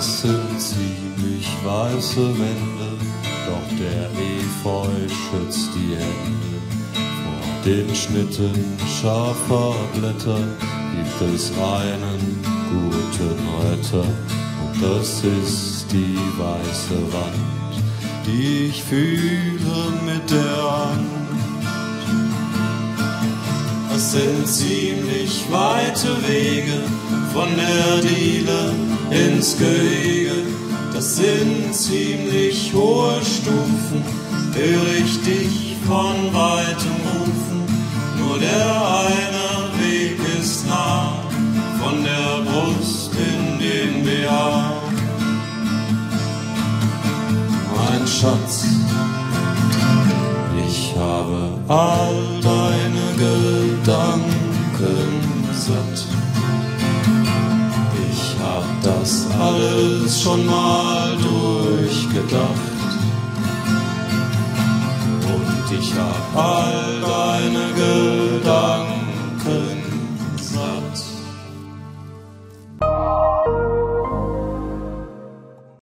Das sind ziemlich weiße Wände, doch der Efeu schützt die Hände. Vor den Schnitten scharfer Blätter gibt es einen guten Retter. Und das ist die weiße Wand, die ich fühle mit der Hand. Es sind ziemlich weite Wege von der Diele ins Gehege. Das sind ziemlich hohe Stufen, höre ich dich von weitem rufen. Nur der eine Weg ist nah, von der Brust in den BH. Mein Schatz, ich habe all deine Gedanken alles schon mal durchgedacht. Und ich hab all